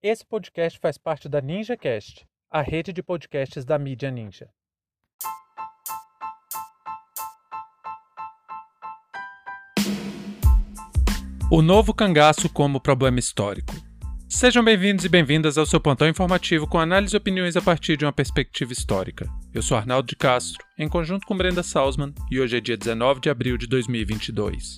Esse podcast faz parte da NinjaCast, a rede de podcasts da mídia Ninja. O novo cangaço como problema histórico. Sejam bem-vindos e bem-vindas ao seu plantão informativo com análise e opiniões a partir de uma perspectiva histórica. Eu sou Arnaldo de Castro, em conjunto com Brenda Salzman, e hoje é dia 19 de abril de 2022.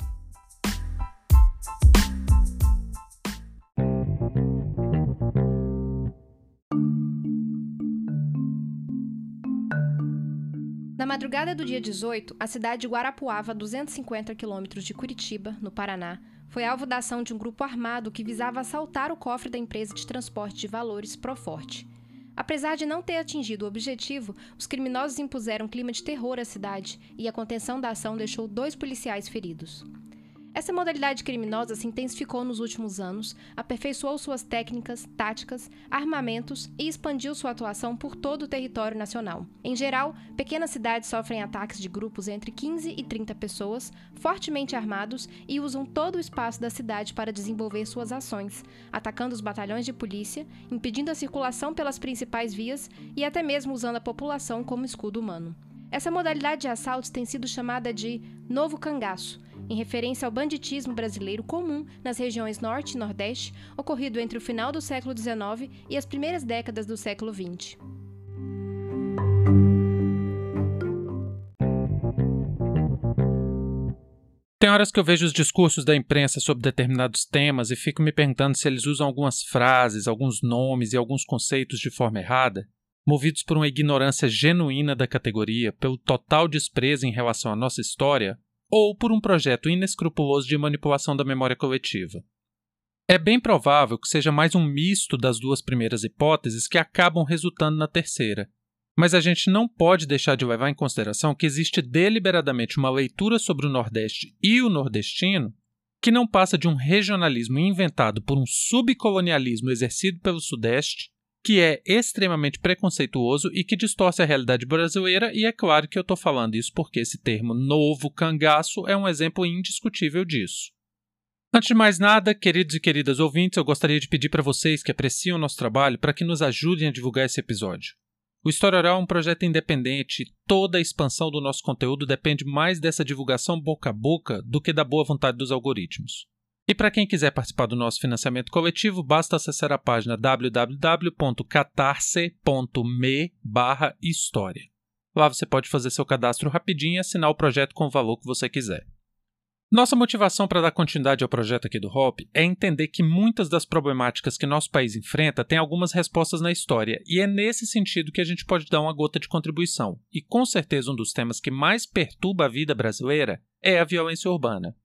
Na madrugada do dia 18, a cidade de Guarapuava, a 250 quilômetros de Curitiba, no Paraná, foi alvo da ação de um grupo armado que visava assaltar o cofre da empresa de transporte de valores Proforte. Apesar de não ter atingido o objetivo, os criminosos impuseram um clima de terror à cidade e a contenção da ação deixou dois policiais feridos. Essa modalidade criminosa se intensificou nos últimos anos, aperfeiçoou suas técnicas, táticas, armamentos e expandiu sua atuação por todo o território nacional. Em geral, pequenas cidades sofrem ataques de grupos entre 15 e 30 pessoas, fortemente armados e usam todo o espaço da cidade para desenvolver suas ações, atacando os batalhões de polícia, impedindo a circulação pelas principais vias e até mesmo usando a população como escudo humano. Essa modalidade de assaltos tem sido chamada de novo cangaço em referência ao banditismo brasileiro comum nas regiões Norte e Nordeste, ocorrido entre o final do século XIX e as primeiras décadas do século XX. Tem horas que eu vejo os discursos da imprensa sobre determinados temas e fico me perguntando se eles usam algumas frases, alguns nomes e alguns conceitos de forma errada, movidos por uma ignorância genuína da categoria, pelo total desprezo em relação à nossa história, ou por um projeto inescrupuloso de manipulação da memória coletiva. É bem provável que seja mais um misto das duas primeiras hipóteses que acabam resultando na terceira, mas a gente não pode deixar de levar em consideração que existe deliberadamente uma leitura sobre o Nordeste e o nordestino que não passa de um regionalismo inventado por um subcolonialismo exercido pelo Sudeste que é extremamente preconceituoso e que distorce a realidade brasileira, e é claro que eu estou falando isso porque esse termo novo cangaço é um exemplo indiscutível disso. Antes de mais nada, queridos e queridas ouvintes, eu gostaria de pedir para vocês que apreciam o nosso trabalho para que nos ajudem a divulgar esse episódio. O História Oral é um projeto independente e toda a expansão do nosso conteúdo depende mais dessa divulgação boca a boca do que da boa vontade dos algoritmos. E para quem quiser participar do nosso financiamento coletivo, basta acessar a página www.catarse.me história. Lá você pode fazer seu cadastro rapidinho e assinar o projeto com o valor que você quiser. Nossa motivação para dar continuidade ao projeto aqui do HOP é entender que muitas das problemáticas que nosso país enfrenta têm algumas respostas na história, e é nesse sentido que a gente pode dar uma gota de contribuição. E com certeza um dos temas que mais perturba a vida brasileira é a violência urbana.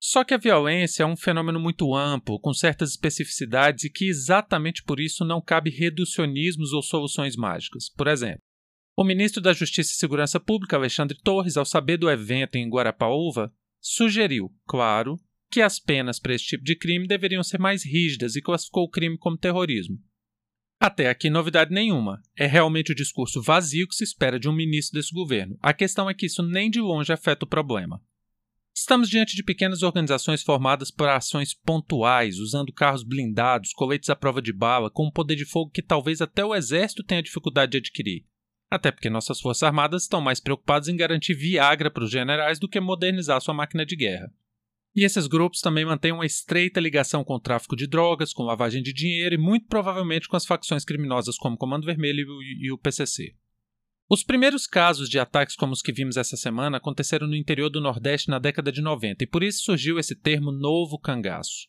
Só que a violência é um fenômeno muito amplo, com certas especificidades e que exatamente por isso não cabe reducionismos ou soluções mágicas. Por exemplo, o ministro da Justiça e Segurança Pública, Alexandre Torres, ao saber do evento em Guarapaúva, sugeriu, claro, que as penas para esse tipo de crime deveriam ser mais rígidas e classificou o crime como terrorismo. Até aqui, novidade nenhuma. É realmente o discurso vazio que se espera de um ministro desse governo. A questão é que isso nem de longe afeta o problema. Estamos diante de pequenas organizações formadas por ações pontuais, usando carros blindados, coletes à prova de bala, com um poder de fogo que talvez até o exército tenha dificuldade de adquirir. Até porque nossas forças armadas estão mais preocupadas em garantir Viagra para os generais do que modernizar sua máquina de guerra. E esses grupos também mantêm uma estreita ligação com o tráfico de drogas, com lavagem de dinheiro e muito provavelmente com as facções criminosas como Comando Vermelho e o PCC. Os primeiros casos de ataques como os que vimos essa semana aconteceram no interior do Nordeste na década de 90 e por isso surgiu esse termo novo cangaço.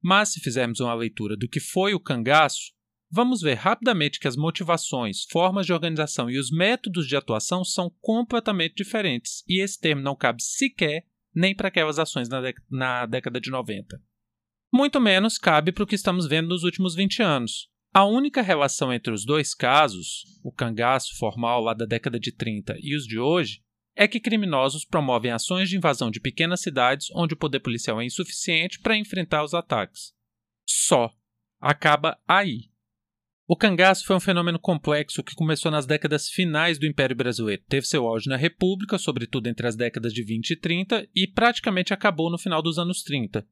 Mas se fizermos uma leitura do que foi o cangaço, vamos ver rapidamente que as motivações, formas de organização e os métodos de atuação são completamente diferentes e esse termo não cabe sequer nem para aquelas ações na, na década de 90. Muito menos cabe para o que estamos vendo nos últimos 20 anos, a única relação entre os dois casos, o cangaço formal lá da década de 30 e os de hoje, é que criminosos promovem ações de invasão de pequenas cidades onde o poder policial é insuficiente para enfrentar os ataques. Só. Acaba aí. O cangaço foi um fenômeno complexo que começou nas décadas finais do Império Brasileiro, teve seu auge na República, sobretudo entre as décadas de 20 e 30, e praticamente acabou no final dos anos 30,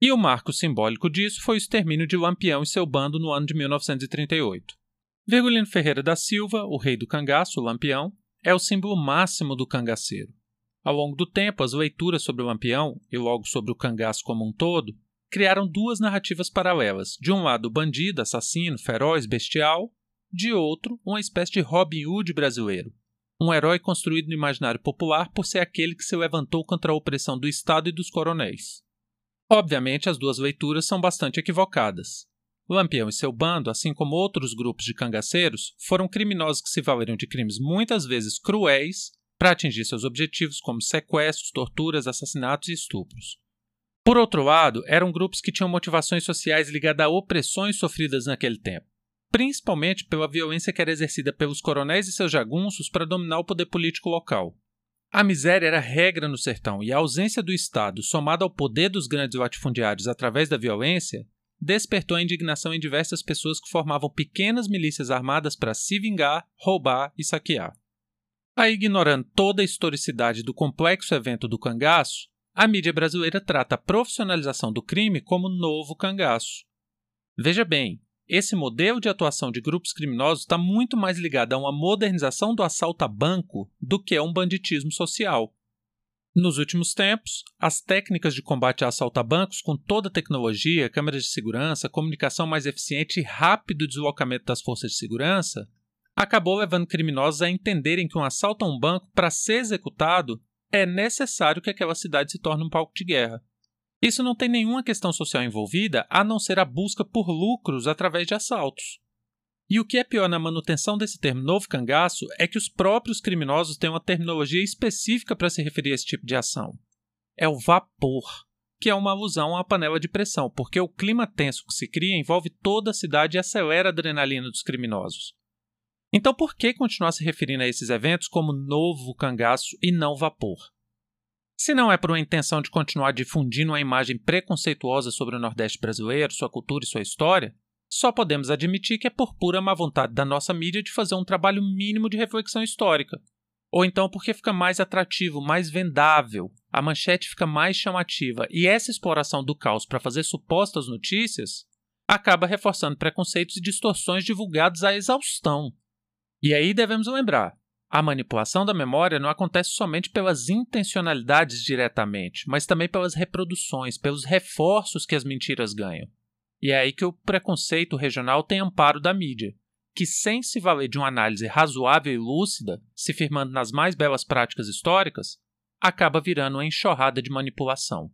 E o marco simbólico disso foi o extermínio de Lampião e seu bando no ano de 1938. Virgulino Ferreira da Silva, o rei do cangaço, o Lampião, é o símbolo máximo do cangaceiro. Ao longo do tempo, as leituras sobre o Lampião, e logo sobre o cangaço como um todo, criaram duas narrativas paralelas. De um lado, o bandido, assassino, feroz, bestial, de outro, uma espécie de Robin Hood brasileiro, um herói construído no imaginário popular por ser aquele que se levantou contra a opressão do Estado e dos coronéis. Obviamente, as duas leituras são bastante equivocadas. Lampião e seu bando, assim como outros grupos de cangaceiros, foram criminosos que se valeram de crimes muitas vezes cruéis para atingir seus objetivos, como sequestros, torturas, assassinatos e estupros. Por outro lado, eram grupos que tinham motivações sociais ligadas a opressões sofridas naquele tempo principalmente pela violência que era exercida pelos coronéis e seus jagunços para dominar o poder político local. A miséria era regra no sertão e a ausência do Estado, somada ao poder dos grandes latifundiários através da violência, despertou a indignação em diversas pessoas que formavam pequenas milícias armadas para se vingar, roubar e saquear. Aí, ignorando toda a historicidade do complexo evento do cangaço, a mídia brasileira trata a profissionalização do crime como novo cangaço. Veja bem, esse modelo de atuação de grupos criminosos está muito mais ligado a uma modernização do assalto a banco do que a um banditismo social. Nos últimos tempos, as técnicas de combate a assalto a bancos, com toda a tecnologia, câmeras de segurança, comunicação mais eficiente e rápido deslocamento das forças de segurança, acabou levando criminosos a entenderem que um assalto a um banco, para ser executado, é necessário que aquela cidade se torne um palco de guerra. Isso não tem nenhuma questão social envolvida a não ser a busca por lucros através de assaltos. E o que é pior na manutenção desse termo novo cangaço é que os próprios criminosos têm uma terminologia específica para se referir a esse tipo de ação. É o vapor, que é uma alusão à panela de pressão, porque o clima tenso que se cria envolve toda a cidade e acelera a adrenalina dos criminosos. Então, por que continuar se referindo a esses eventos como novo cangaço e não vapor? Se não é por uma intenção de continuar difundindo uma imagem preconceituosa sobre o Nordeste brasileiro, sua cultura e sua história, só podemos admitir que é por pura má vontade da nossa mídia de fazer um trabalho mínimo de reflexão histórica. Ou então porque fica mais atrativo, mais vendável, a manchete fica mais chamativa e essa exploração do caos para fazer supostas notícias acaba reforçando preconceitos e distorções divulgados à exaustão. E aí devemos lembrar: a manipulação da memória não acontece somente pelas intencionalidades diretamente, mas também pelas reproduções, pelos reforços que as mentiras ganham. E é aí que o preconceito regional tem amparo da mídia, que, sem se valer de uma análise razoável e lúcida, se firmando nas mais belas práticas históricas, acaba virando uma enxurrada de manipulação.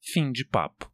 Fim de papo.